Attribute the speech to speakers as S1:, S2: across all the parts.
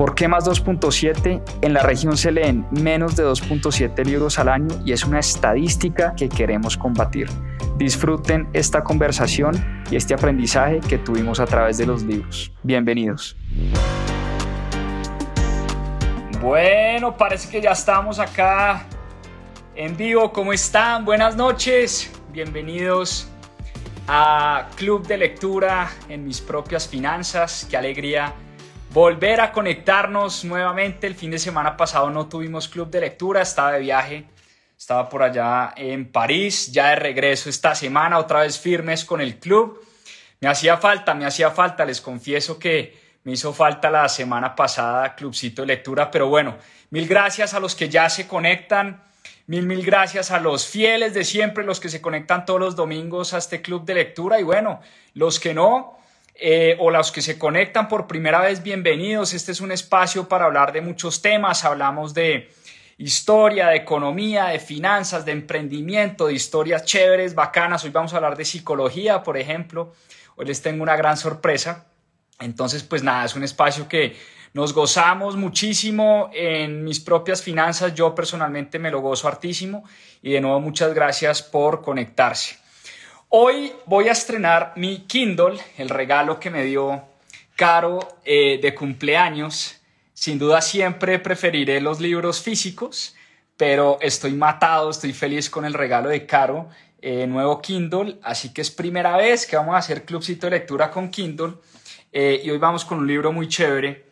S1: ¿Por qué más 2.7? En la región se leen menos de 2.7 libros al año y es una estadística que queremos combatir. Disfruten esta conversación y este aprendizaje que tuvimos a través de los libros. Bienvenidos. Bueno, parece que ya estamos acá en vivo. ¿Cómo están? Buenas noches. Bienvenidos a Club de Lectura en mis propias finanzas. Qué alegría volver a conectarnos nuevamente. El fin de semana pasado no tuvimos Club de Lectura, estaba de viaje estaba por allá en París, ya de regreso esta semana, otra vez firmes con el club. Me hacía falta, me hacía falta, les confieso que me hizo falta la semana pasada Clubcito de Lectura, pero bueno, mil gracias a los que ya se conectan, mil, mil gracias a los fieles de siempre, los que se conectan todos los domingos a este Club de Lectura y bueno, los que no, eh, o los que se conectan por primera vez, bienvenidos. Este es un espacio para hablar de muchos temas. Hablamos de historia, de economía, de finanzas, de emprendimiento, de historias chéveres, bacanas. Hoy vamos a hablar de psicología, por ejemplo. Hoy les tengo una gran sorpresa. Entonces, pues nada, es un espacio que nos gozamos muchísimo en mis propias finanzas. Yo personalmente me lo gozo hartísimo. Y de nuevo, muchas gracias por conectarse. Hoy voy a estrenar mi Kindle, el regalo que me dio Caro eh, de cumpleaños. Sin duda siempre preferiré los libros físicos, pero estoy matado, estoy feliz con el regalo de Caro, eh, nuevo Kindle, así que es primera vez que vamos a hacer clubcito de lectura con Kindle eh, y hoy vamos con un libro muy chévere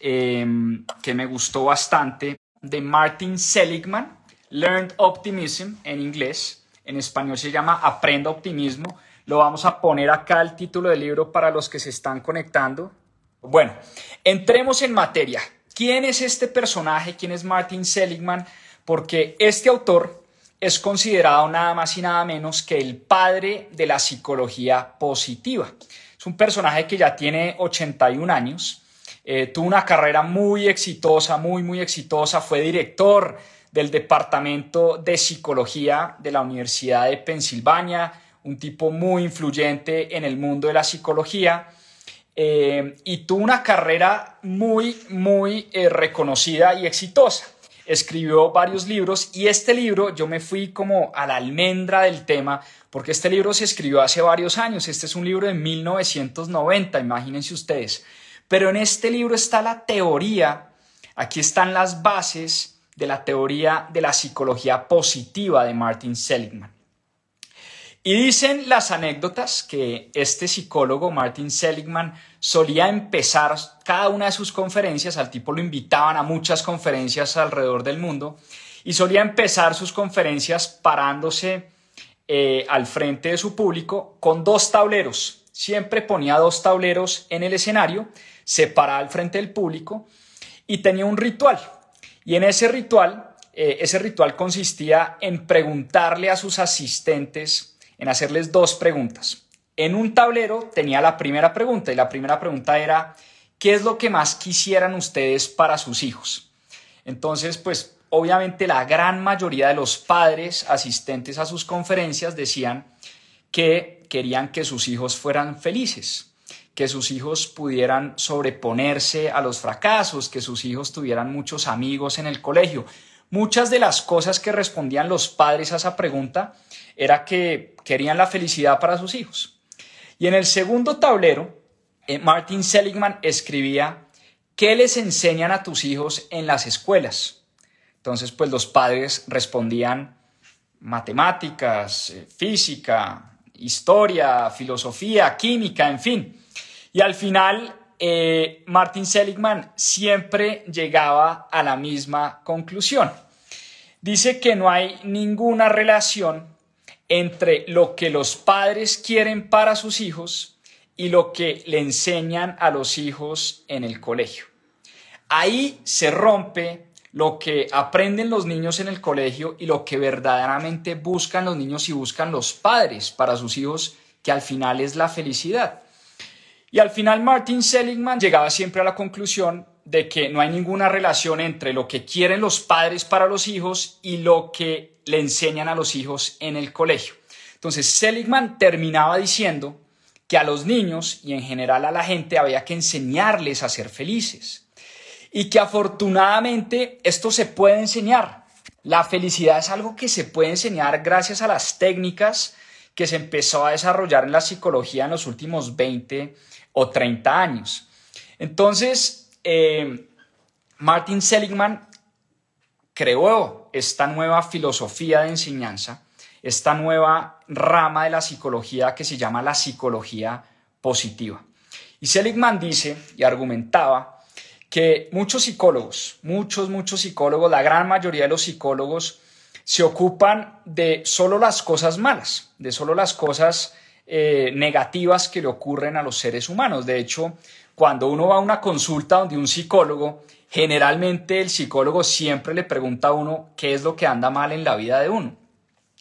S1: em, que me gustó bastante de Martin Seligman, Learned Optimism en inglés, en español se llama Aprenda Optimismo. Lo vamos a poner acá el título del libro para los que se están conectando. Bueno, entremos en materia. ¿Quién es este personaje? ¿Quién es Martin Seligman? Porque este autor es considerado nada más y nada menos que el padre de la psicología positiva. Es un personaje que ya tiene 81 años, eh, tuvo una carrera muy exitosa, muy, muy exitosa, fue director del Departamento de Psicología de la Universidad de Pensilvania, un tipo muy influyente en el mundo de la psicología. Eh, y tuvo una carrera muy, muy eh, reconocida y exitosa. Escribió varios libros y este libro yo me fui como a la almendra del tema porque este libro se escribió hace varios años. Este es un libro de 1990, imagínense ustedes. Pero en este libro está la teoría, aquí están las bases de la teoría de la psicología positiva de Martin Seligman. Y dicen las anécdotas que este psicólogo, Martin Seligman, solía empezar cada una de sus conferencias, al tipo lo invitaban a muchas conferencias alrededor del mundo, y solía empezar sus conferencias parándose eh, al frente de su público con dos tableros. Siempre ponía dos tableros en el escenario, se paraba al frente del público y tenía un ritual. Y en ese ritual, eh, ese ritual consistía en preguntarle a sus asistentes, en hacerles dos preguntas. En un tablero tenía la primera pregunta y la primera pregunta era, ¿qué es lo que más quisieran ustedes para sus hijos? Entonces, pues obviamente la gran mayoría de los padres asistentes a sus conferencias decían que querían que sus hijos fueran felices, que sus hijos pudieran sobreponerse a los fracasos, que sus hijos tuvieran muchos amigos en el colegio. Muchas de las cosas que respondían los padres a esa pregunta era que querían la felicidad para sus hijos. Y en el segundo tablero, eh, Martin Seligman escribía, ¿qué les enseñan a tus hijos en las escuelas? Entonces, pues los padres respondían matemáticas, eh, física, historia, filosofía, química, en fin. Y al final, eh, Martin Seligman siempre llegaba a la misma conclusión. Dice que no hay ninguna relación entre lo que los padres quieren para sus hijos y lo que le enseñan a los hijos en el colegio. Ahí se rompe lo que aprenden los niños en el colegio y lo que verdaderamente buscan los niños y buscan los padres para sus hijos, que al final es la felicidad. Y al final Martin Seligman llegaba siempre a la conclusión de que no hay ninguna relación entre lo que quieren los padres para los hijos y lo que le enseñan a los hijos en el colegio. Entonces Seligman terminaba diciendo que a los niños y en general a la gente había que enseñarles a ser felices y que afortunadamente esto se puede enseñar. La felicidad es algo que se puede enseñar gracias a las técnicas que se empezó a desarrollar en la psicología en los últimos 20 o 30 años. Entonces, eh, Martin Seligman creó esta nueva filosofía de enseñanza, esta nueva rama de la psicología que se llama la psicología positiva. Y Seligman dice y argumentaba que muchos psicólogos, muchos, muchos psicólogos, la gran mayoría de los psicólogos, se ocupan de solo las cosas malas, de solo las cosas eh, negativas que le ocurren a los seres humanos. De hecho, cuando uno va a una consulta donde un psicólogo, generalmente el psicólogo siempre le pregunta a uno qué es lo que anda mal en la vida de uno.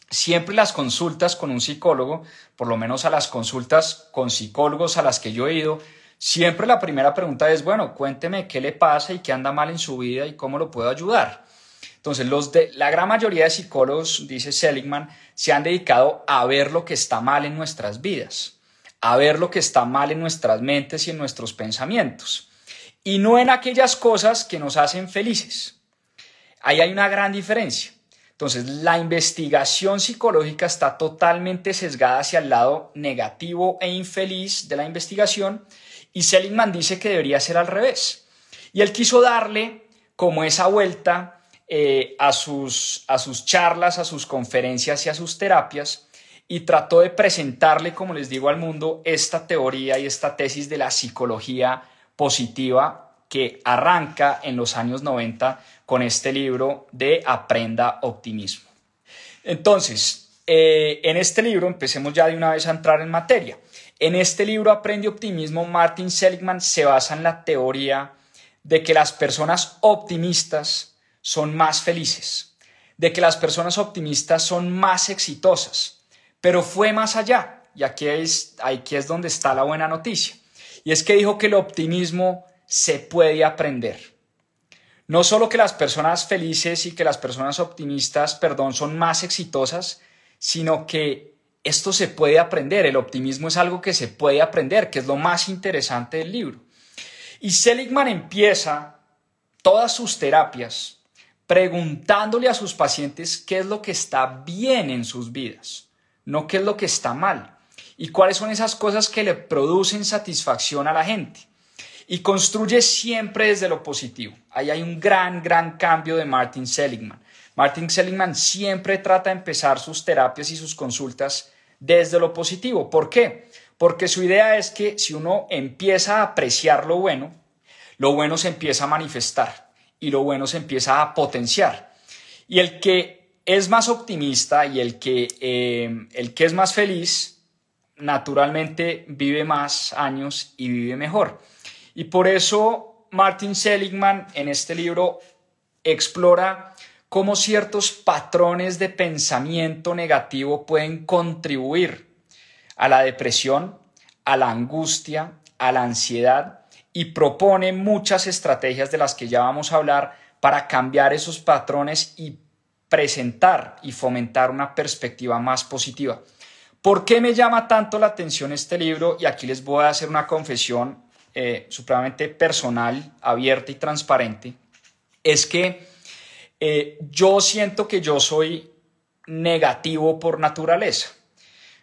S1: Siempre las consultas con un psicólogo, por lo menos a las consultas con psicólogos a las que yo he ido, siempre la primera pregunta es, bueno, cuénteme qué le pasa y qué anda mal en su vida y cómo lo puedo ayudar. Entonces, la gran mayoría de psicólogos, dice Seligman, se han dedicado a ver lo que está mal en nuestras vidas, a ver lo que está mal en nuestras mentes y en nuestros pensamientos, y no en aquellas cosas que nos hacen felices. Ahí hay una gran diferencia. Entonces, la investigación psicológica está totalmente sesgada hacia el lado negativo e infeliz de la investigación y Seligman dice que debería ser al revés. Y él quiso darle como esa vuelta eh, a, sus, a sus charlas, a sus conferencias y a sus terapias y trató de presentarle, como les digo al mundo, esta teoría y esta tesis de la psicología positiva que arranca en los años 90 con este libro de Aprenda Optimismo. Entonces, eh, en este libro, empecemos ya de una vez a entrar en materia. En este libro Aprende Optimismo, Martin Seligman se basa en la teoría de que las personas optimistas son más felices, de que las personas optimistas son más exitosas. Pero fue más allá, y aquí es, aquí es donde está la buena noticia. Y es que dijo que el optimismo se puede aprender. No solo que las personas felices y que las personas optimistas, perdón, son más exitosas, sino que esto se puede aprender. El optimismo es algo que se puede aprender, que es lo más interesante del libro. Y Seligman empieza todas sus terapias preguntándole a sus pacientes qué es lo que está bien en sus vidas, no qué es lo que está mal y cuáles son esas cosas que le producen satisfacción a la gente. Y construye siempre desde lo positivo. Ahí hay un gran, gran cambio de Martin Seligman. Martin Seligman siempre trata de empezar sus terapias y sus consultas desde lo positivo. ¿Por qué? Porque su idea es que si uno empieza a apreciar lo bueno, lo bueno se empieza a manifestar y lo bueno se empieza a potenciar. Y el que es más optimista y el que, eh, el que es más feliz, naturalmente vive más años y vive mejor. Y por eso Martin Seligman en este libro explora cómo ciertos patrones de pensamiento negativo pueden contribuir a la depresión, a la angustia, a la ansiedad y propone muchas estrategias de las que ya vamos a hablar para cambiar esos patrones y presentar y fomentar una perspectiva más positiva. ¿Por qué me llama tanto la atención este libro? Y aquí les voy a hacer una confesión eh, supremamente personal, abierta y transparente. Es que eh, yo siento que yo soy negativo por naturaleza.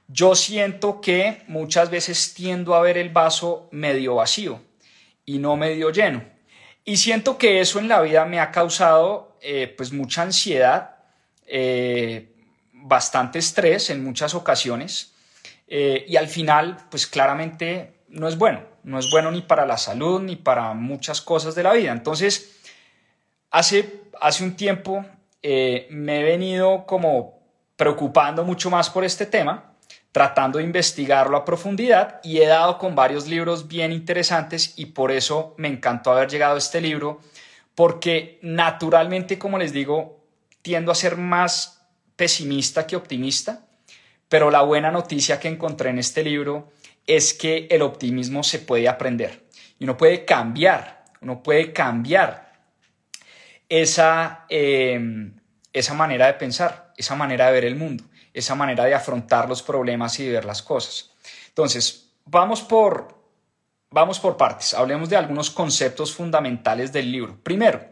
S1: Yo siento que muchas veces tiendo a ver el vaso medio vacío y no medio lleno. Y siento que eso en la vida me ha causado eh, pues mucha ansiedad, eh, bastante estrés en muchas ocasiones eh, y al final pues claramente no es bueno, no es bueno ni para la salud ni para muchas cosas de la vida. Entonces, hace, hace un tiempo me he venido como preocupando mucho más por este tema tratando de investigarlo a profundidad y he dado con varios libros bien interesantes y por eso me encantó haber llegado a este libro porque naturalmente, como les digo, tiendo a ser más pesimista que optimista, pero la buena noticia que encontré en este libro es que el optimismo se puede aprender y uno puede cambiar, uno puede cambiar esa, em, esa manera de pensar, esa manera de ver el mundo, esa manera de afrontar los problemas y de ver las cosas. Entonces, vamos por, vamos por partes. Hablemos de algunos conceptos fundamentales del libro. Primero,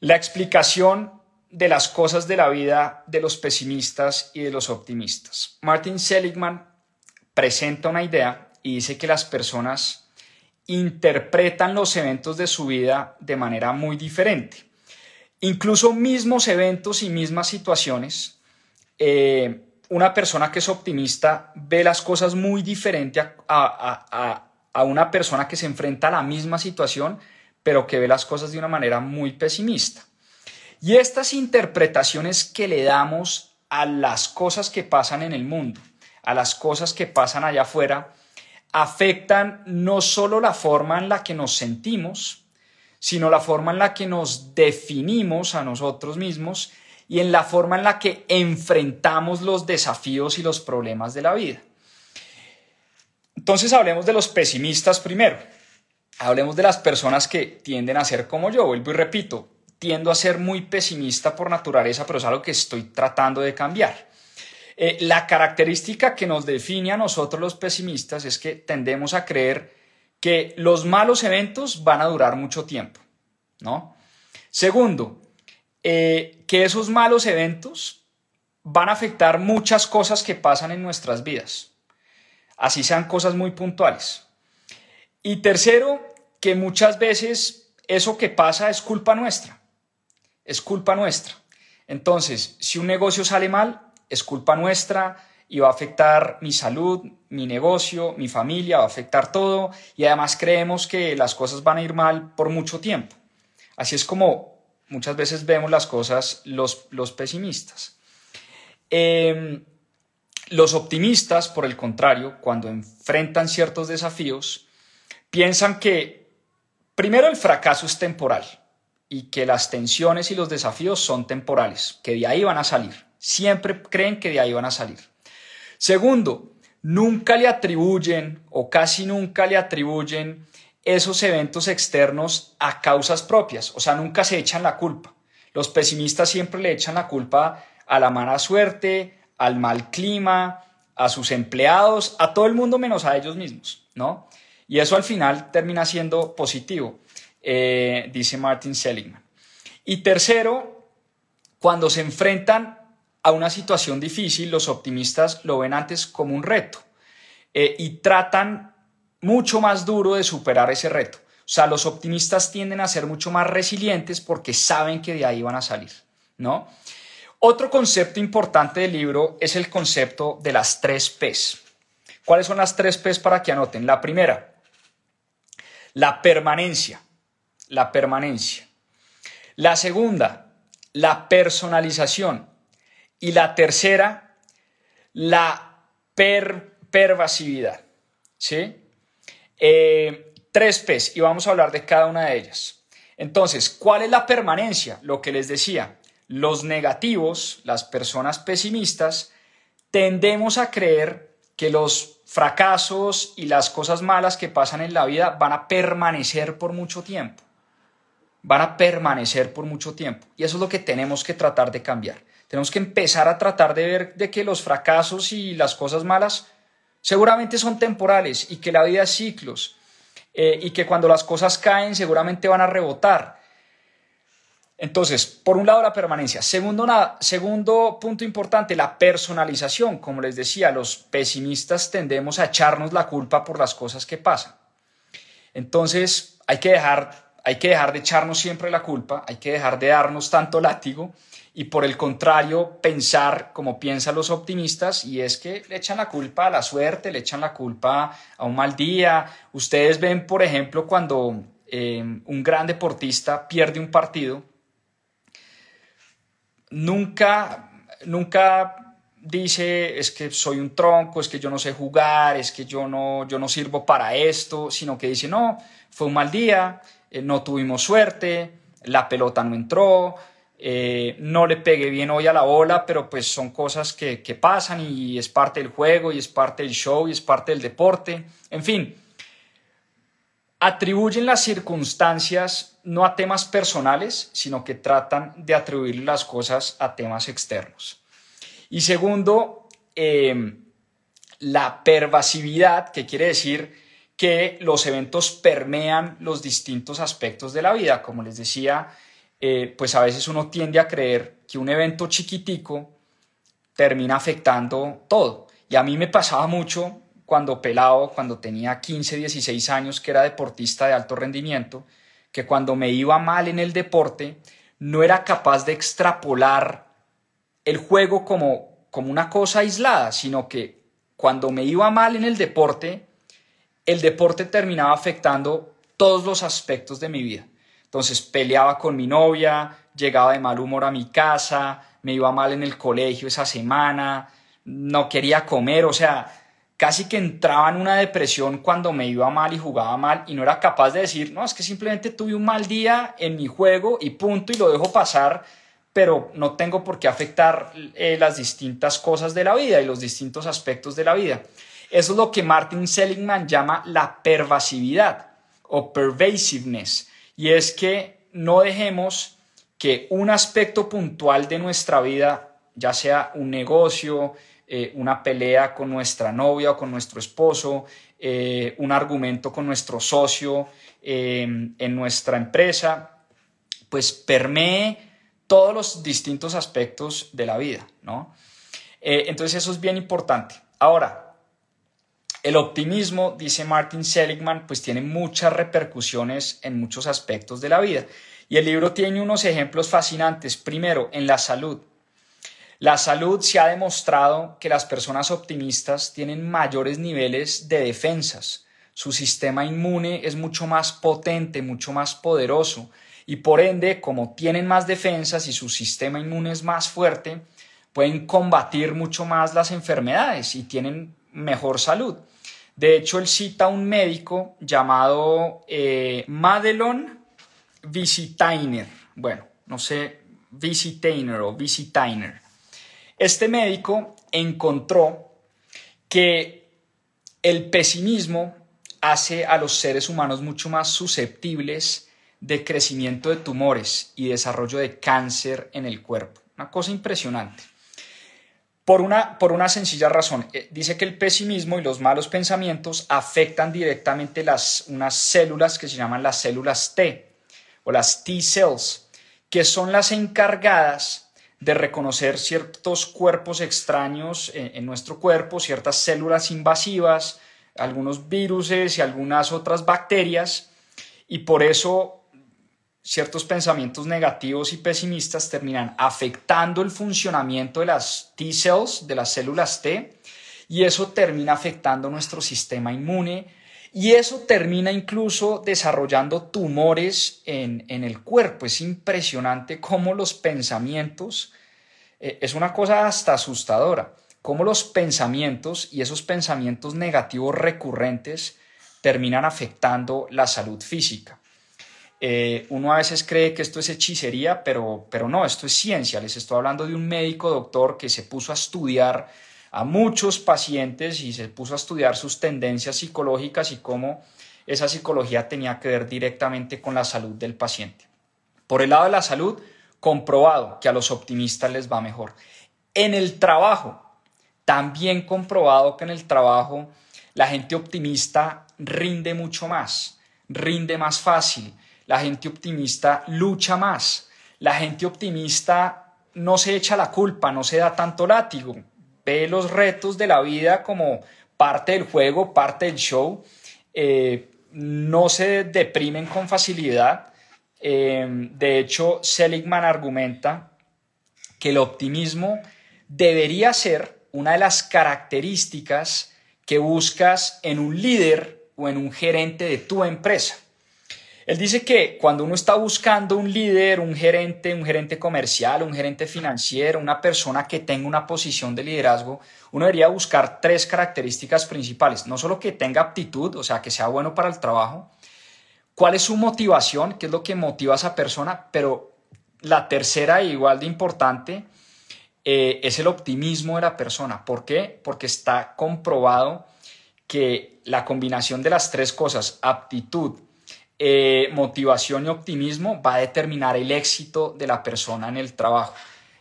S1: la explicación de las cosas de la vida de los pesimistas y de los optimistas. Martin Seligman presenta una idea y dice que las personas interpretan los eventos de su vida de manera muy diferente. Incluso mismos eventos y mismas situaciones, eh, una persona que es optimista ve las cosas muy diferente a, a una persona que se enfrenta a la misma situación, pero que ve las cosas de una manera muy pesimista. Y estas interpretaciones que le damos a las cosas que pasan en el mundo, a las cosas que pasan allá afuera, afectan no solo la forma en la que nos sentimos, sino la forma en la que nos definimos a nosotros mismos y en la forma en la que enfrentamos los desafíos y los problemas de la vida. Entonces hablemos de los pesimistas primero. Hablemos de las personas que tienden a ser como yo. Vuelvo y repito, tiendo a ser muy pesimista por naturaleza, pero es algo que estoy tratando de cambiar. Eh, la característica que nos define a nosotros los pesimistas es que tendemos a creer que los malos eventos van a durar mucho tiempo, ¿no? Segundo, eh, que esos malos eventos van a afectar muchas cosas que pasan en nuestras vidas, así sean cosas muy puntuales. Y tercero, que muchas veces eso que pasa es culpa nuestra es culpa nuestra. Entonces, si un negocio sale mal, es culpa nuestra y va a afectar mi salud, mi negocio, mi familia, va a afectar todo y además creemos que las cosas van a ir mal por mucho tiempo. Así es como muchas veces vemos las cosas los, los pesimistas. Em, los optimistas, por el contrario, cuando enfrentan ciertos desafíos, piensan que primero el fracaso es temporal y que las tensiones y los desafíos son temporales, que de ahí van a salir. Siempre creen que de ahí van a salir. Segundo, nunca le atribuyen o casi nunca le atribuyen esos eventos externos a causas propias, o sea, nunca se echan la culpa. Los pesimistas siempre le echan la culpa a la mala suerte, al mal clima, a sus empleados, a todo el mundo menos a ellos mismos, ¿no? Y eso al final termina siendo positivo. Eh, dice Martin Seligman. Y tercero, cuando se enfrentan a una situación difícil, los optimistas lo ven antes como un reto eh, y tratan mucho más duro de superar ese reto. O sea, los optimistas tienden a ser mucho más resilientes porque saben que de ahí van a salir, ¿no? Otro concepto importante del libro es el concepto de las tres P's. ¿Cuáles son las tres P's para que anoten? La primera, la permanencia la permanencia. La segunda, la personalización. Y la tercera, la pervasividad. ¿Sí? Eh, tres P's y vamos a hablar de cada una de ellas. Entonces, ¿cuál es la permanencia? Lo que les decía, los negativos, las personas pesimistas, tendemos a creer que los fracasos y las cosas malas que pasan en la vida van a permanecer por mucho tiempo van a permanecer por mucho tiempo. Y eso es lo que tenemos que tratar de cambiar. Tenemos que empezar a tratar de ver de que los fracasos y las cosas malas seguramente son temporales y que la vida es ciclos eh, y que cuando las cosas caen seguramente van a rebotar. Entonces, por un lado la permanencia. Segundo, segundo punto importante, la personalización. Como les decía, los pesimistas tendemos a echarnos la culpa por las cosas que pasan. Entonces, hay que dejar hay que dejar de echarnos siempre la culpa, hay que dejar de darnos tanto látigo y por el contrario pensar como piensan los optimistas y es que le echan la culpa a la suerte, le echan la culpa a un mal día. Ustedes ven, por ejemplo, cuando eh, un gran deportista pierde un partido, nunca, nunca dice es que soy un tronco, es que yo no sé jugar, es que yo no, yo no sirvo para esto, sino que dice no, fue un mal día, eh, no tuvimos suerte, la pelota no entró, eh, no le pegué bien hoy a la bola, pero pues son cosas que, pasan y es parte del juego y es parte del show y es parte del deporte. En fin, atribuyen las circunstancias no a temas personales, sino que tratan de atribuir las cosas a temas externos. Y segundo, em, la pervasividad, que quiere decir que los eventos permean los distintos aspectos de la vida. Como les decía, pues a veces uno tiende a creer que un evento chiquitico termina afectando todo. Y a mí me pasaba mucho cuando pelado, cuando tenía 15, 16 años, que era deportista de alto rendimiento, que cuando me iba mal en el deporte, no era capaz de extrapolar el juego como, como una cosa aislada, sino que cuando me iba mal en el deporte, el deporte terminaba afectando todos los aspectos de mi vida. Entonces peleaba con mi novia, llegaba de mal humor a mi casa, me iba mal en el colegio esa semana, no quería comer, o sea, casi que entraba en una depresión cuando me iba mal y jugaba mal y no era capaz de decir, no, es que simplemente tuve un mal día en mi juego y punto y lo dejo pasar, pero no tengo por qué afectar eh, las distintas cosas de la vida y los distintos aspectos de la vida. Eso es lo que Martin Seligman llama la pervasividad o pervasiveness. Y es que no dejemos que un aspecto puntual de nuestra vida, ya sea un negocio, eh, una pelea con nuestra novia o con nuestro esposo, eh, un argumento con nuestro socio em, en nuestra empresa, pues permee todos los distintos aspectos de la vida, ¿no? Eh, entonces eso es bien importante. Ahora, el optimismo, dice Martin Seligman, pues tiene muchas repercusiones en muchos aspectos de la vida. Y el libro tiene unos ejemplos fascinantes. Primero, en la salud. La salud se ha demostrado que las personas optimistas tienen mayores niveles de defensas. Su sistema inmune es mucho más potente, mucho más poderoso. Y por ende, como tienen más defensas y su sistema inmune es más fuerte, pueden combatir mucho más las enfermedades y tienen mejor salud. De hecho, él cita a un médico llamado eh, Madelon Visitainer. Bueno, no sé, Visitainer o Visitainer. Este médico encontró que el pesimismo hace a los seres humanos mucho más susceptibles de crecimiento de tumores y desarrollo de cáncer en el cuerpo. Una cosa impresionante. Por una, por una sencilla razón. Eh, dice que el pesimismo y los malos pensamientos afectan directamente las, unas células que se llaman las células T o las T cells, que son las encargadas de reconocer ciertos cuerpos extraños en, en nuestro cuerpo, ciertas células invasivas, algunos virus y algunas otras bacterias, y por eso ciertos pensamientos negativos y pesimistas terminan afectando el funcionamiento de las T cells, de las células T, y eso termina afectando nuestro sistema inmune, y eso termina incluso desarrollando tumores en, el cuerpo. Es impresionante cómo los pensamientos, eh, es una cosa hasta asustadora, cómo los pensamientos y esos pensamientos negativos recurrentes terminan afectando la salud física. Eh, uno a veces cree que esto es hechicería, pero, pero no, esto es ciencia. Les estoy hablando de un médico doctor que se puso a estudiar a muchos pacientes y se puso a estudiar sus tendencias psicológicas y cómo esa psicología tenía que ver directamente con la salud del paciente. Por el lado de la salud, comprobado que a los optimistas les va mejor. En el trabajo, también comprobado que en el trabajo la gente optimista rinde mucho más, rinde más fácil, la gente optimista lucha más. La gente optimista no se echa la culpa, no se da tanto látigo. Ve los retos de la vida como parte del juego, parte del show. Eh, no se deprimen con facilidad. Eh, de hecho, Seligman argumenta que el optimismo debería ser una de las características que buscas en un líder o en un gerente de tu empresa. Él dice que cuando uno está buscando un líder, un gerente, un gerente comercial, un gerente financiero, una persona que tenga una posición de liderazgo, uno debería buscar tres características principales. No solo que tenga aptitud, o sea, que sea bueno para el trabajo, cuál es su motivación, qué es lo que motiva a esa persona, pero la tercera, igual de importante, eh, es el optimismo de la persona. ¿Por qué? Porque está comprobado que la combinación de las tres cosas, aptitud, eh, motivación y optimismo, va a determinar el éxito de la persona en el trabajo.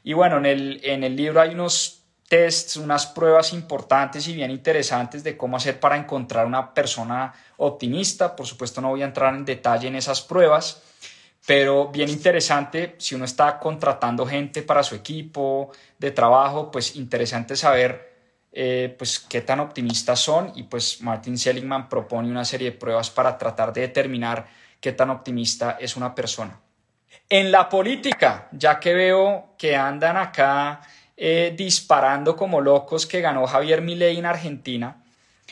S1: Y bueno, en el, en el libro hay unos tests, unas pruebas importantes y bien interesantes de cómo hacer para encontrar una persona optimista. Por supuesto, no voy a entrar en detalle en esas pruebas, pero bien interesante si uno está contratando gente para su equipo de trabajo, pues interesante saber eh, pues qué tan optimistas son y pues Martin Seligman propone una serie de pruebas para tratar de determinar qué tan optimista es una persona. En la política, ya que veo que andan acá eh, disparando como locos que ganó Javier Milei en Argentina,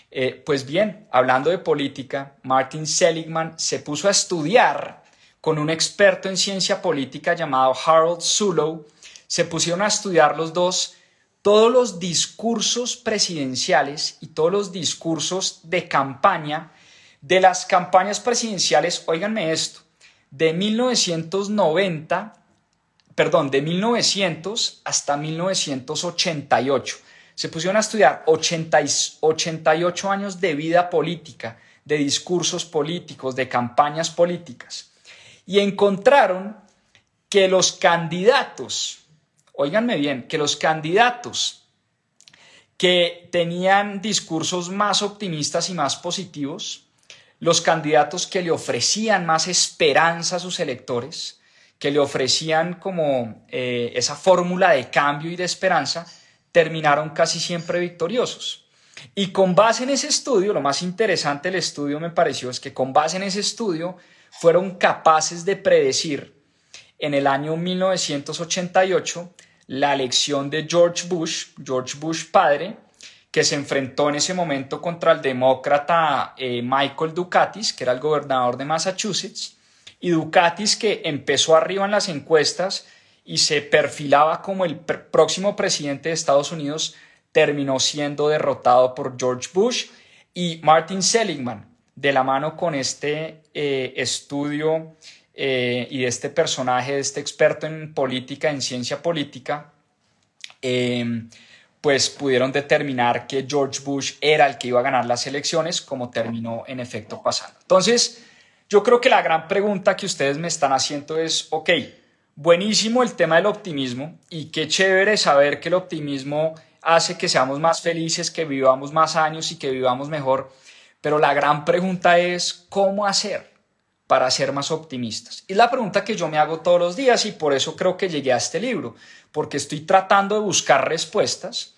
S1: eh, pues bien, hablando de política, Martin Seligman se puso a estudiar con un experto en ciencia política llamado Harold Sulow, se pusieron a estudiar los dos todos los discursos presidenciales y todos los discursos de campaña de las campañas presidenciales, oíganme esto, de 1990, perdón, de 1900 hasta 1988. Se pusieron a estudiar 88 años de vida política, de discursos políticos, de campañas políticas, y encontraron que los candidatos Óiganme bien, que los candidatos que tenían discursos más optimistas y más positivos, los candidatos que le ofrecían más esperanza a sus electores, que le ofrecían como eh, esa fórmula de cambio y de esperanza, terminaron casi siempre victoriosos. Y con base en ese estudio, lo más interesante del estudio me pareció es que con base en ese estudio fueron capaces de predecir en el año 1988 la elección de George Bush, George Bush padre, que se enfrentó en ese momento contra el demócrata eh, Michael Ducatis, que era el gobernador de Massachusetts, y Ducatis que empezó arriba en las encuestas y se perfilaba como el próximo presidente de Estados Unidos, terminó siendo derrotado por George Bush y Martin Seligman, de la mano con este eh, estudio eh, y de este personaje, de este experto en política, en ciencia política, em, pues pudieron determinar que George Bush era el que iba a ganar las elecciones, como terminó en efecto pasando. Entonces, yo creo que la gran pregunta que ustedes me están haciendo es, ok, buenísimo el tema del optimismo y qué chévere saber que el optimismo hace que seamos más felices, que vivamos más años y que vivamos mejor, pero la gran pregunta es, ¿cómo hacer? Para ser más optimistas? Es la pregunta que yo me hago todos los días y por eso creo que llegué a este libro, porque estoy tratando de buscar respuestas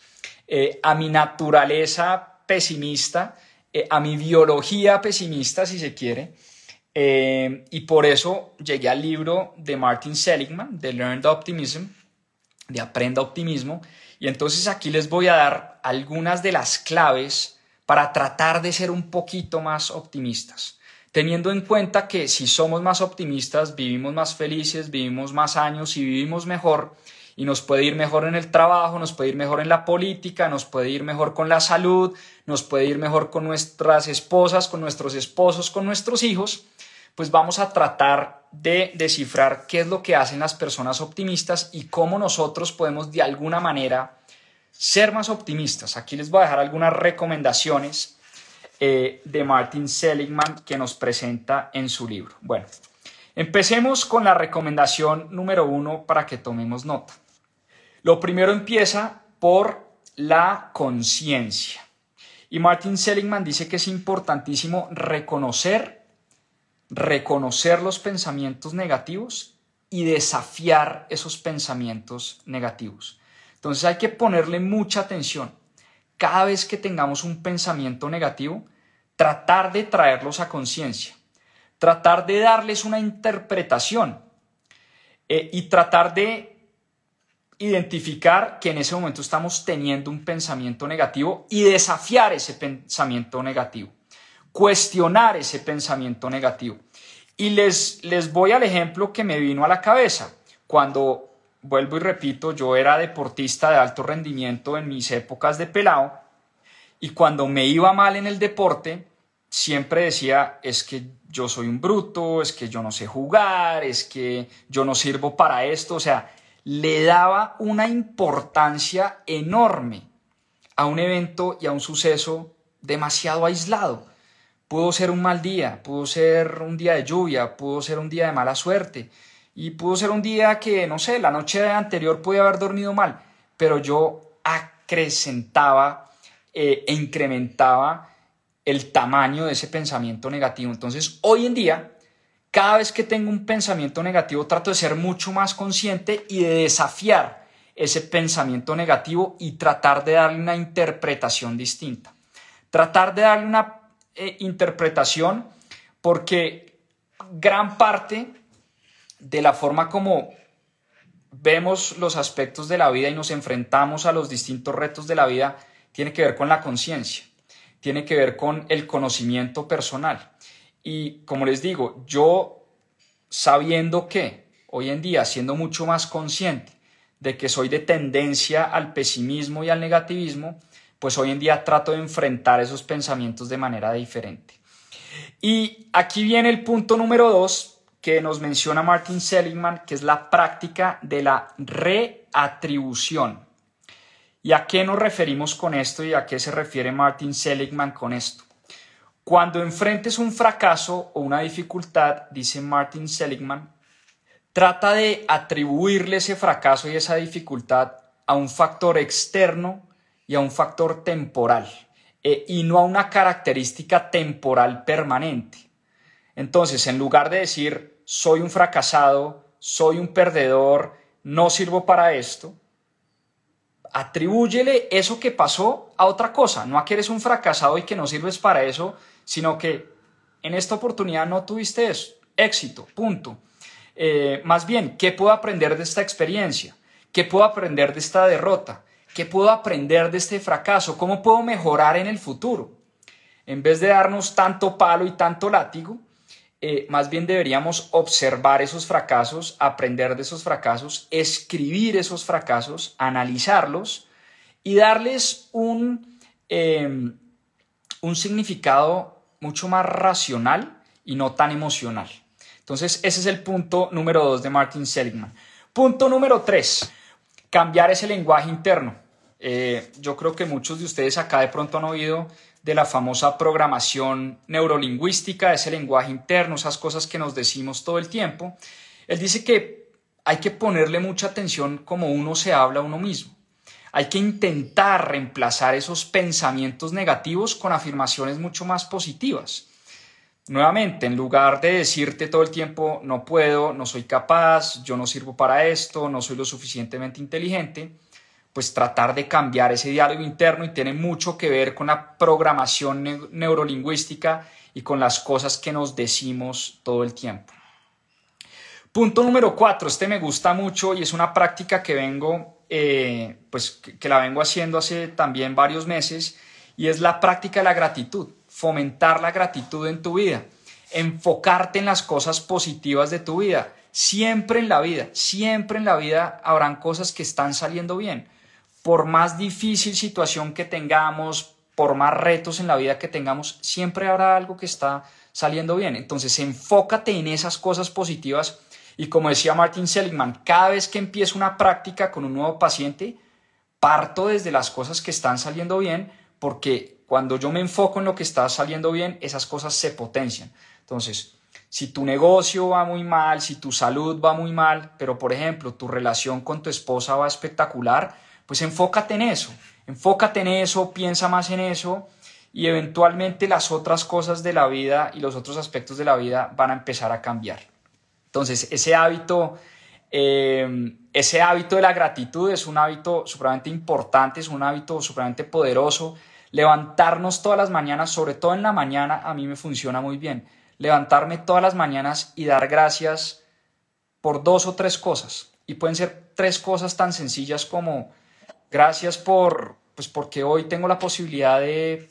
S1: eh, a mi naturaleza pesimista, eh, a mi biología pesimista, si se quiere, eh, y por eso llegué al libro de Martin Seligman, de Learned Optimism, de Aprenda Optimismo, y entonces aquí les voy a dar algunas de las claves para tratar de ser un poquito más optimistas teniendo en cuenta que si somos más optimistas, vivimos más felices, vivimos más años y vivimos mejor, y nos puede ir mejor en el trabajo, nos puede ir mejor en la política, nos puede ir mejor con la salud, nos puede ir mejor con nuestras esposas, con nuestros esposos, con nuestros hijos, pues vamos a tratar de descifrar qué es lo que hacen las personas optimistas y cómo nosotros podemos de alguna manera ser más optimistas. Aquí les voy a dejar algunas recomendaciones eh, de Martin Seligman que nos presenta en su libro. Bueno, empecemos con la recomendación número uno para que tomemos nota. Lo primero empieza por la conciencia. Y Martin Seligman dice que es importantísimo reconocer, reconocer los pensamientos negativos y desafiar esos pensamientos negativos. Entonces hay que ponerle mucha atención cada vez que tengamos un pensamiento negativo, tratar de traerlos a conciencia, tratar de darles una interpretación eh, y tratar de identificar que en ese momento estamos teniendo un pensamiento negativo y desafiar ese pensamiento negativo, cuestionar ese pensamiento negativo. Y les, les voy al ejemplo que me vino a la cabeza cuando vuelvo y repito, yo era deportista de alto rendimiento en mis épocas de pelado y cuando me iba mal en el deporte, siempre decía, es que yo soy un bruto, es que yo no sé jugar, es que yo no sirvo para esto, o sea, le daba una importancia enorme a un evento y a un suceso demasiado aislado. Pudo ser un mal día, pudo ser un día de lluvia, pudo ser un día de mala suerte y pudo ser un día que, no sé, la noche anterior pude haber dormido mal, pero yo acrecentaba eh, e incrementaba el tamaño de ese pensamiento negativo. Entonces, hoy en día, cada vez que tengo un pensamiento negativo, trato de ser mucho más consciente y de desafiar ese pensamiento negativo y tratar de darle una interpretación distinta. Tratar de darle una eh, interpretación porque gran parte de la forma como vemos los aspectos de la vida y nos enfrentamos a los distintos retos de la vida tiene que ver con la conciencia tiene que ver con el conocimiento personal. Y como les digo, yo sabiendo que hoy en día, siendo mucho más consciente de que soy de tendencia al pesimismo y al negativismo, pues hoy en día trato de enfrentar esos pensamientos de manera diferente. Y aquí viene el punto número dos que nos menciona Martin Seligman, que es la práctica de la reatribución. ¿Y a qué nos referimos con esto y a qué se refiere Martin Seligman con esto? Cuando enfrentes un fracaso o una dificultad, dice Martin Seligman, trata de atribuirle ese fracaso y esa dificultad a un factor externo y a un factor temporal eh, y no a una característica temporal permanente. Entonces, en lugar de decir soy un fracasado, soy un perdedor, no sirvo para esto, atribúyele eso que pasó a otra cosa, no a que eres un fracasado y que no sirves para eso, sino que en esta oportunidad no tuviste eso, éxito, punto. Eh, más bien, ¿qué puedo aprender de esta experiencia? ¿Qué puedo aprender de esta derrota? ¿Qué puedo aprender de este fracaso? ¿Cómo puedo mejorar en el futuro? En vez de darnos tanto palo y tanto látigo, eh, más bien deberíamos observar esos fracasos, aprender de esos fracasos, escribir esos fracasos, analizarlos y darles un, em, un significado mucho más racional y no tan emocional. Entonces, ese es el punto número dos de Martin Seligman. Punto número tres, cambiar ese lenguaje interno. Eh, yo creo que muchos de ustedes acá de pronto han oído de la famosa programación neurolingüística, ese lenguaje interno, esas cosas que nos decimos todo el tiempo. Él dice que hay que ponerle mucha atención como uno se habla a uno mismo. Hay que intentar reemplazar esos pensamientos negativos con afirmaciones mucho más positivas. Nuevamente, en lugar de decirte todo el tiempo no puedo, no soy capaz, yo no sirvo para esto, no soy lo suficientemente inteligente, pues tratar de cambiar ese diálogo interno y tiene mucho que ver con la programación neurolingüística y con las cosas que nos decimos todo el tiempo. Punto número cuatro, este me gusta mucho y es una práctica que vengo, eh, pues que la vengo haciendo hace también varios meses y es la práctica de la gratitud, fomentar la gratitud en tu vida, enfocarte en las cosas positivas de tu vida, siempre en la vida, siempre en la vida habrán cosas que están saliendo bien por más difícil situación que tengamos, por más retos en la vida que tengamos, siempre habrá algo que está saliendo bien. Entonces, enfócate en esas cosas positivas y como decía Martin Seligman, cada vez que empiezo una práctica con un nuevo paciente, parto desde las cosas que están saliendo bien, porque cuando yo me enfoco en lo que está saliendo bien, esas cosas se potencian. Entonces, si tu negocio va muy mal, si tu salud va muy mal, pero por ejemplo, tu relación con tu esposa va espectacular, pues enfócate en eso, enfócate en eso, piensa más en eso y eventualmente las otras cosas de la vida y los otros aspectos de la vida van a empezar a cambiar. Entonces, ese hábito, eh, ese hábito de la gratitud es un hábito supremamente importante, es un hábito supremamente poderoso. Levantarnos todas las mañanas, sobre todo en la mañana, a mí me funciona muy bien. Levantarme todas las mañanas y dar gracias por dos o tres cosas. Y pueden ser tres cosas tan sencillas como Gracias por, pues porque hoy tengo la posibilidad de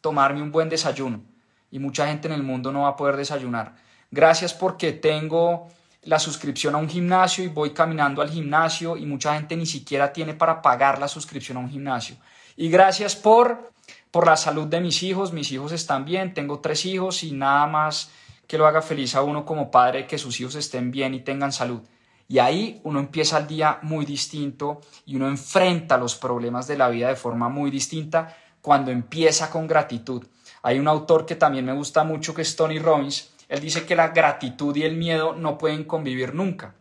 S1: tomarme un buen desayuno y mucha gente en el mundo no va a poder desayunar. Gracias porque tengo la suscripción a un gimnasio y voy caminando al gimnasio y mucha gente ni siquiera tiene para pagar la suscripción a un gimnasio. Y gracias por por la salud de mis hijos, mis hijos están bien, tengo tres hijos y nada más que lo haga feliz a uno como padre que sus hijos estén bien y tengan salud. Y ahí uno empieza el día muy distinto y uno enfrenta los problemas de la vida de forma muy distinta cuando empieza con gratitud. Hay un autor que también me gusta mucho que es Tony Robbins. Él dice que la gratitud y el miedo no pueden convivir nunca.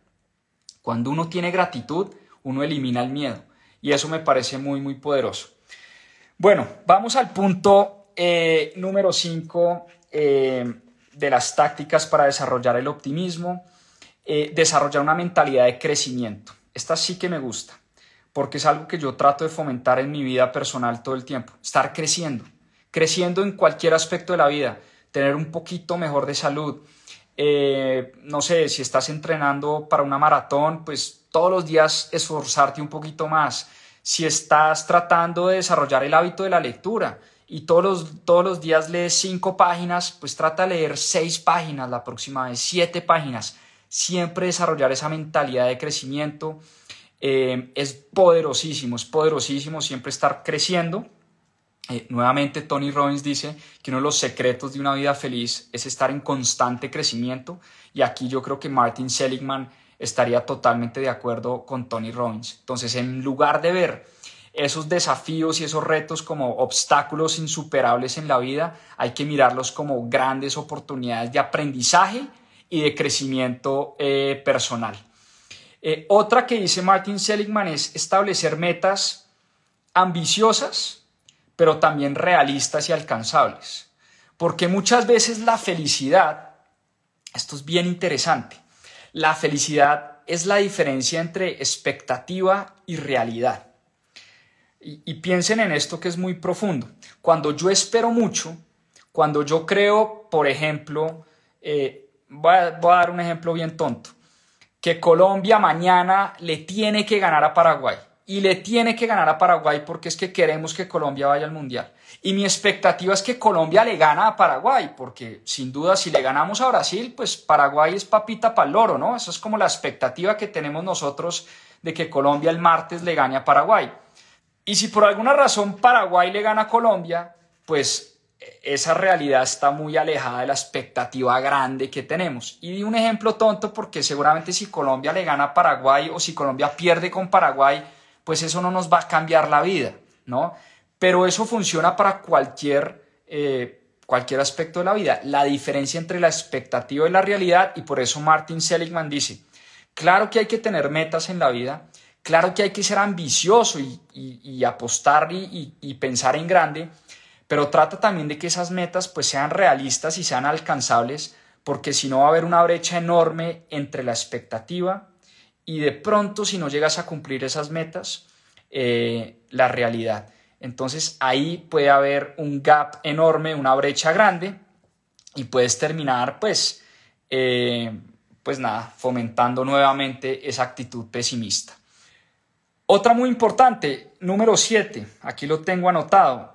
S1: Cuando uno tiene gratitud, uno elimina el miedo. Y eso me parece muy, muy poderoso. Bueno, vamos al punto eh, número 5 eh, de las tácticas para desarrollar el optimismo. Eh, desarrollar una mentalidad de crecimiento. Esta sí que me gusta, porque es algo que yo trato de fomentar en mi vida personal todo el tiempo. Estar creciendo, creciendo en cualquier aspecto de la vida, tener un poquito mejor de salud. no sé, si estás entrenando para una maratón, pues todos los días esforzarte un poquito más. Si estás tratando de desarrollar el hábito de la lectura y todos los, todos los días lees cinco páginas, pues trata de leer seis páginas la próxima vez, siete páginas. Siempre desarrollar esa mentalidad de crecimiento eh, es poderosísimo, es poderosísimo siempre estar creciendo. Eh, nuevamente Tony Robbins dice que uno de los secretos de una vida feliz es estar en constante crecimiento y aquí yo creo que Martin Seligman estaría totalmente de acuerdo con Tony Robbins. Entonces, en lugar de ver esos desafíos y esos retos como obstáculos insuperables en la vida, hay que mirarlos como grandes oportunidades de aprendizaje y de crecimiento eh, personal. Eh, otra que dice Martin Seligman es establecer metas ambiciosas, pero también realistas y alcanzables. Porque muchas veces la felicidad, esto es bien interesante, la felicidad es la diferencia entre expectativa y realidad. Y, piensen en esto que es muy profundo. Cuando yo espero mucho, cuando yo creo, por ejemplo, eh, voy, a, dar un ejemplo bien tonto, que Colombia mañana le tiene que ganar a Paraguay y le tiene que ganar a Paraguay porque es que queremos que Colombia vaya al Mundial. Y mi expectativa es que Colombia le gana a Paraguay, porque sin duda si le ganamos a Brasil, pues Paraguay es papita para el loro, ¿no? Esa es como la expectativa que tenemos nosotros de que Colombia el martes le gane a Paraguay. Y si por alguna razón Paraguay le gana a Colombia, pues esa realidad está muy alejada de la expectativa grande que tenemos. Y un ejemplo tonto porque seguramente si Colombia le gana a Paraguay o si Colombia pierde con Paraguay, pues eso no nos va a cambiar la vida, ¿no? Pero eso funciona para cualquier, eh, cualquier aspecto de la vida. La diferencia entre la expectativa y la realidad, y por eso Martin Seligman dice, claro que hay que tener metas en la vida, claro que hay que ser ambicioso y, apostar y, pensar en grande, pero trata también de que esas metas pues sean realistas y sean alcanzables, porque si no va a haber una brecha enorme entre la expectativa y de pronto si no llegas a cumplir esas metas, eh, la realidad. Entonces ahí puede haber un gap enorme, una brecha grande y puedes terminar pues, eh, pues nada, fomentando nuevamente esa actitud pesimista. Otra muy importante, número 7, aquí lo tengo anotado,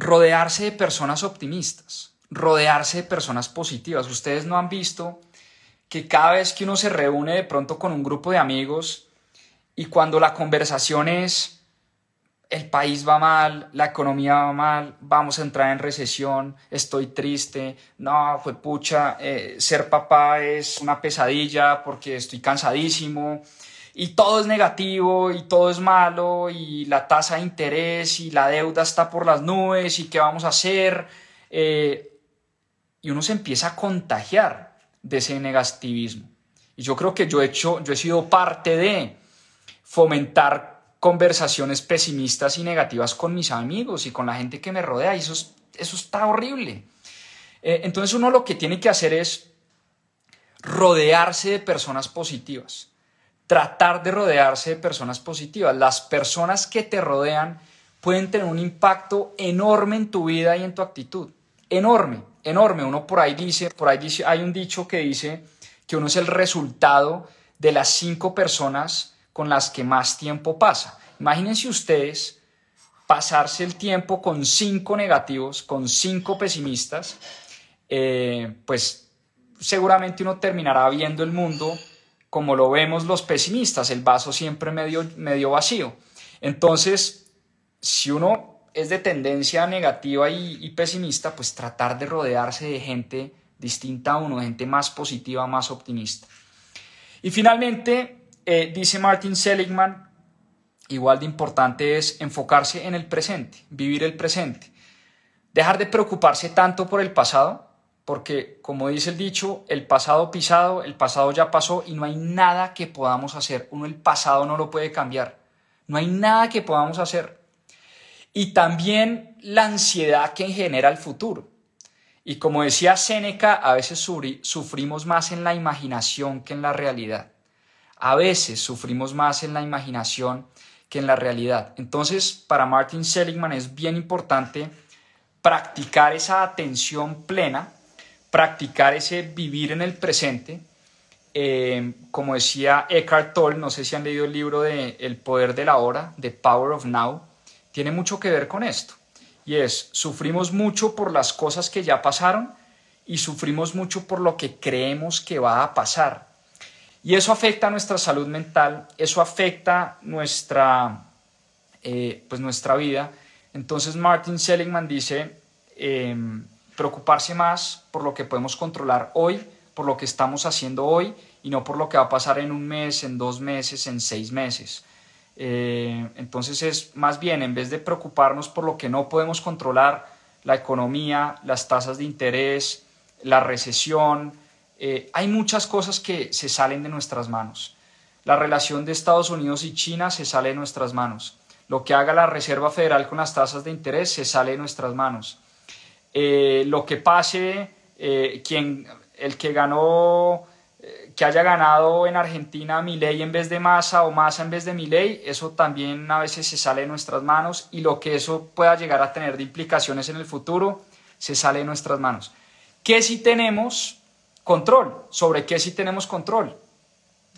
S1: rodearse de personas optimistas, rodearse de personas positivas. Ustedes no han visto que cada vez que uno se reúne de pronto con un grupo de amigos y cuando la conversación es el país va mal, la economía va mal, vamos a entrar en recesión, estoy triste, no, fue pucha, eh, ser papá es una pesadilla porque estoy cansadísimo y todo es negativo y todo es malo y la tasa de interés y la deuda está por las nubes y qué vamos a hacer. Eh, y uno se empieza a contagiar de ese negativismo. Y yo creo que yo he, hecho, yo he sido parte de fomentar conversaciones pesimistas y negativas con mis amigos y con la gente que me rodea y eso, eso está horrible. Eh, entonces uno lo que tiene que hacer es rodearse de personas positivas, tratar de rodearse de personas positivas. Las personas que te rodean pueden tener un impacto enorme en tu vida y en tu actitud. Enorme, enorme. Uno por ahí dice, por ahí dice, hay un dicho que dice que uno es el resultado de las cinco personas con las que más tiempo pasa. Imagínense ustedes pasarse el tiempo con cinco negativos, con cinco pesimistas, eh, pues seguramente uno terminará viendo el mundo como lo vemos los pesimistas, el vaso siempre medio, medio vacío. Entonces, si uno es de tendencia negativa y, pesimista, pues tratar de rodearse de gente distinta a uno, gente más positiva, más optimista. Y finalmente, eh, dice Martin Seligman, igual de importante es enfocarse en el presente, vivir el presente. Dejar de preocuparse tanto por el pasado, porque como dice el dicho, el pasado pisado, el pasado ya pasó y no hay nada que podamos hacer. Uno el pasado no lo puede cambiar. No hay nada que podamos hacer. Y también la ansiedad que genera el futuro. Y como decía Séneca, a veces sufrimos más en la imaginación que en la realidad. A veces sufrimos más en la imaginación que en la realidad. Entonces, para Martin Seligman es bien importante practicar esa atención plena practicar ese vivir en el presente. Eh, como decía Eckhart Tolle, no sé si han leído el libro de El poder de la hora, The Power of Now, tiene mucho que ver con esto. Y es, sufrimos mucho por las cosas que ya pasaron y sufrimos mucho por lo que creemos que va a pasar. Y eso afecta nuestra salud mental, eso afecta nuestra, eh, pues nuestra vida. Entonces Martin Seligman dice, em, preocuparse más por lo que podemos controlar hoy, por lo que estamos haciendo hoy y no por lo que va a pasar en un mes, en dos meses, en seis meses. Eh, entonces es más bien, en vez de preocuparnos por lo que no podemos controlar, la economía, las tasas de interés, la recesión, eh, hay muchas cosas que se salen de nuestras manos. La relación de Estados Unidos y China se sale de nuestras manos. Lo que haga la Reserva Federal con las tasas de interés se sale de nuestras manos. Eh, lo que pase, eh, quien, el que ganó, eh, que haya ganado en Argentina Milei en vez de Massa o Massa en vez de Milei, eso también a veces se sale de nuestras manos y lo que eso pueda llegar a tener de implicaciones en el futuro, se sale de nuestras manos. ¿Qué si tenemos control? ¿Sobre qué si tenemos control?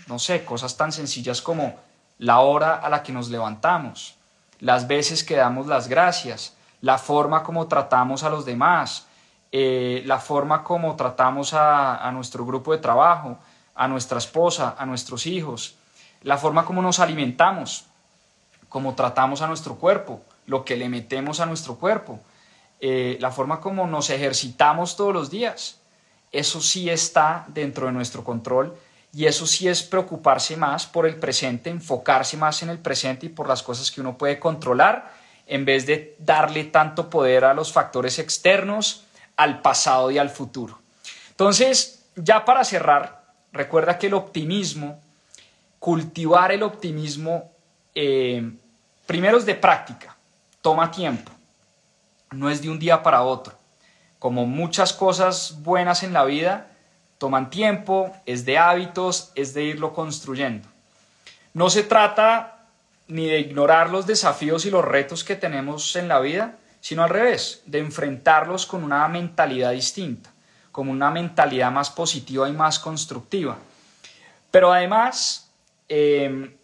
S1: No sé, cosas tan sencillas como la hora a la que nos levantamos, las veces que damos las gracias, la forma como tratamos a los demás, eh, la forma como tratamos a, nuestro grupo de trabajo, a nuestra esposa, a nuestros hijos, la forma como nos alimentamos, como tratamos a nuestro cuerpo, lo que le metemos a nuestro cuerpo, eh, la forma como nos ejercitamos todos los días. Eso sí está dentro de nuestro control y eso sí es preocuparse más por el presente, enfocarse más en el presente y por las cosas que uno puede controlar en vez de darle tanto poder a los factores externos, al pasado y al futuro. Entonces, ya para cerrar, recuerda que el optimismo, cultivar el optimismo, eh, primero es de práctica, toma tiempo, no es de un día para otro. Como muchas cosas buenas en la vida, toman tiempo, es de hábitos, es de irlo construyendo. No se trata ni de ignorar los desafíos y los retos que tenemos en la vida, sino al revés, de enfrentarlos con una mentalidad distinta, con una mentalidad más positiva y más constructiva. Pero además, em,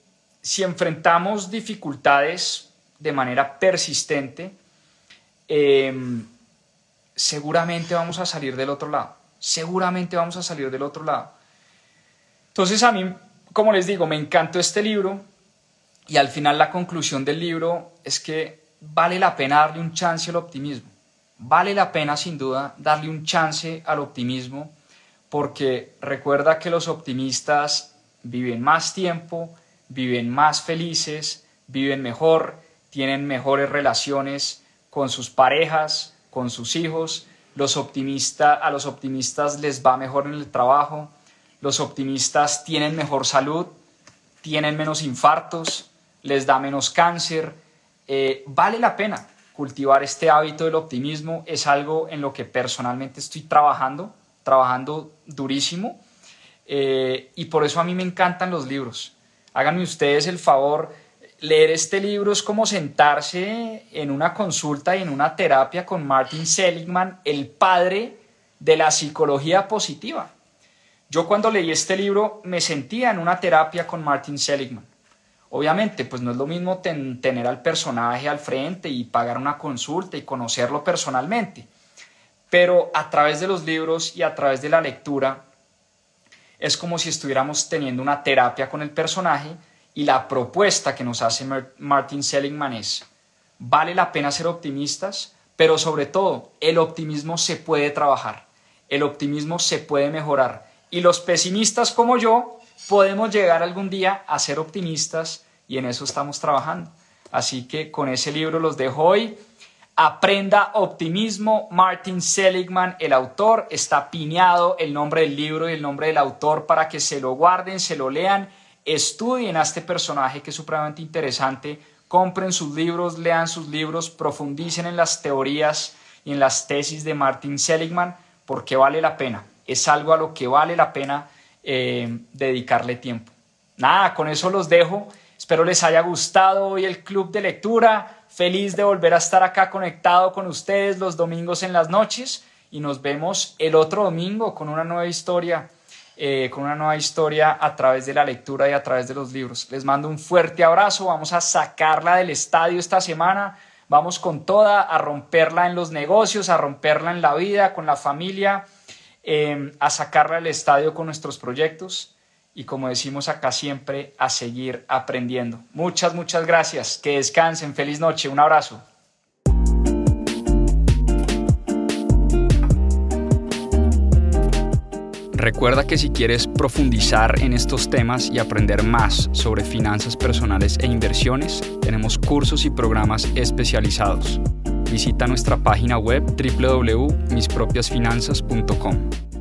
S1: si enfrentamos dificultades de manera persistente, em, seguramente vamos a salir del otro lado, seguramente vamos a salir del otro lado. Entonces a mí, como les digo, me encantó este libro, y al final la conclusión del libro es que vale la pena darle un chance al optimismo. Vale la pena sin duda darle un chance al optimismo porque recuerda que los optimistas viven más tiempo, viven más felices, viven mejor, tienen mejores relaciones con sus parejas, con sus hijos. Los optimistas, a los optimistas les va mejor en el trabajo. Los optimistas tienen mejor salud, tienen menos infartos, les da menos cáncer. Eh, vale la pena cultivar este hábito del optimismo. Es algo en lo que personalmente estoy trabajando, trabajando durísimo. Eh, y por eso a mí me encantan los libros. Háganme ustedes el favor, leer este libro es como sentarse en una consulta y en una terapia con Martin Seligman, el padre de la psicología positiva. Yo cuando leí este libro me sentía en una terapia con Martin Seligman. Obviamente, pues no es lo mismo tener al personaje al frente y pagar una consulta y conocerlo personalmente, pero a través de los libros y a través de la lectura es como si estuviéramos teniendo una terapia con el personaje y la propuesta que nos hace Martin Seligman es, vale la pena ser optimistas, pero sobre todo el optimismo se puede trabajar, el optimismo se puede mejorar. Y los pesimistas como yo podemos llegar algún día a ser optimistas y en eso estamos trabajando. Así que con ese libro los dejo hoy. Aprenda optimismo. Martin Seligman, el autor, está piñado el nombre del libro y el nombre del autor para que se lo guarden, se lo lean, estudien a este personaje que es supremamente interesante, compren sus libros, lean sus libros, profundicen en las teorías y en las tesis de Martin Seligman porque vale la pena. Es algo a lo que vale la pena eh, dedicarle tiempo. Nada, con eso los dejo. Espero les haya gustado hoy el club de lectura. Feliz de volver a estar acá conectado con ustedes los domingos en las noches y nos vemos el otro domingo con una nueva historia, eh, con una nueva historia a través de la lectura y a través de los libros. Les mando un fuerte abrazo, vamos a sacarla del estadio esta semana, vamos con toda a romperla en los negocios, a romperla en la vida, con la familia, eh, a sacarla del estadio con nuestros proyectos y como decimos acá siempre, a seguir aprendiendo. Muchas, muchas gracias. Que descansen. Feliz noche. Un abrazo. Recuerda que si quieres profundizar en estos temas y aprender más sobre finanzas personales e inversiones, tenemos cursos y programas especializados. Visita nuestra página web www.mispropiasfinanzas.com.